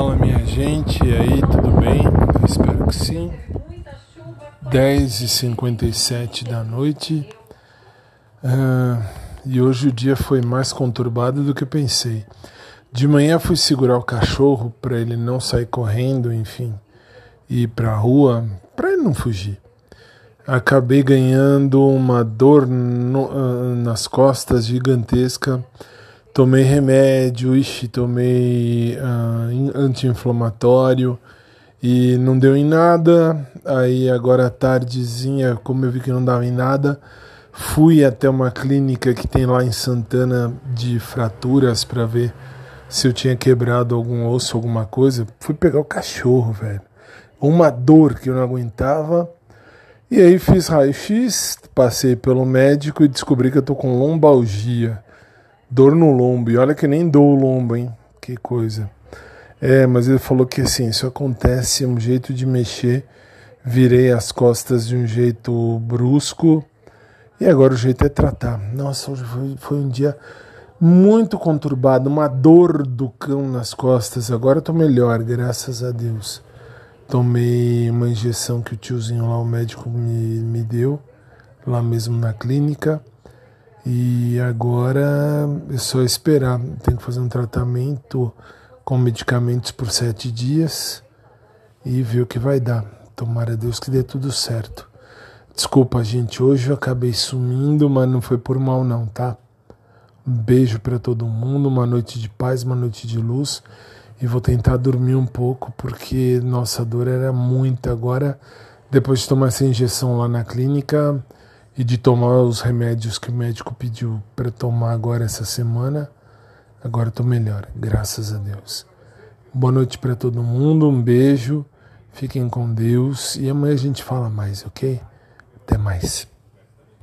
Fala minha gente, e aí, tudo bem? Eu espero que sim. 10h57 da noite uh, e hoje o dia foi mais conturbado do que pensei. De manhã fui segurar o cachorro para ele não sair correndo, enfim, ir para a rua, para ele não fugir. Acabei ganhando uma dor no, uh, nas costas gigantesca Tomei remédio, ixi, tomei uh, anti-inflamatório e não deu em nada. Aí agora tardezinha, como eu vi que não dava em nada, fui até uma clínica que tem lá em Santana de fraturas para ver se eu tinha quebrado algum osso, alguma coisa. Fui pegar o cachorro, velho. Uma dor que eu não aguentava. E aí fiz raio-x, passei pelo médico e descobri que eu tô com lombalgia. Dor no lombo. E olha que nem dou o lombo, hein? Que coisa. É, mas ele falou que assim, isso acontece, é um jeito de mexer. Virei as costas de um jeito brusco. E agora o jeito é tratar. Nossa, hoje foi, foi um dia muito conturbado, uma dor do cão nas costas. Agora eu tô melhor, graças a Deus. Tomei uma injeção que o tiozinho lá, o médico, me, me deu, lá mesmo na clínica. E agora é só esperar. Tem que fazer um tratamento com medicamentos por sete dias e ver o que vai dar. Tomara a Deus que dê tudo certo. Desculpa, gente, hoje eu acabei sumindo, mas não foi por mal não, tá? Um beijo para todo mundo, uma noite de paz, uma noite de luz. E vou tentar dormir um pouco porque nossa dor era muita. Agora, depois de tomar essa injeção lá na clínica, e de tomar os remédios que o médico pediu para tomar agora essa semana, agora estou melhor, graças a Deus. Boa noite para todo mundo, um beijo, fiquem com Deus e amanhã a gente fala mais, ok? Até mais.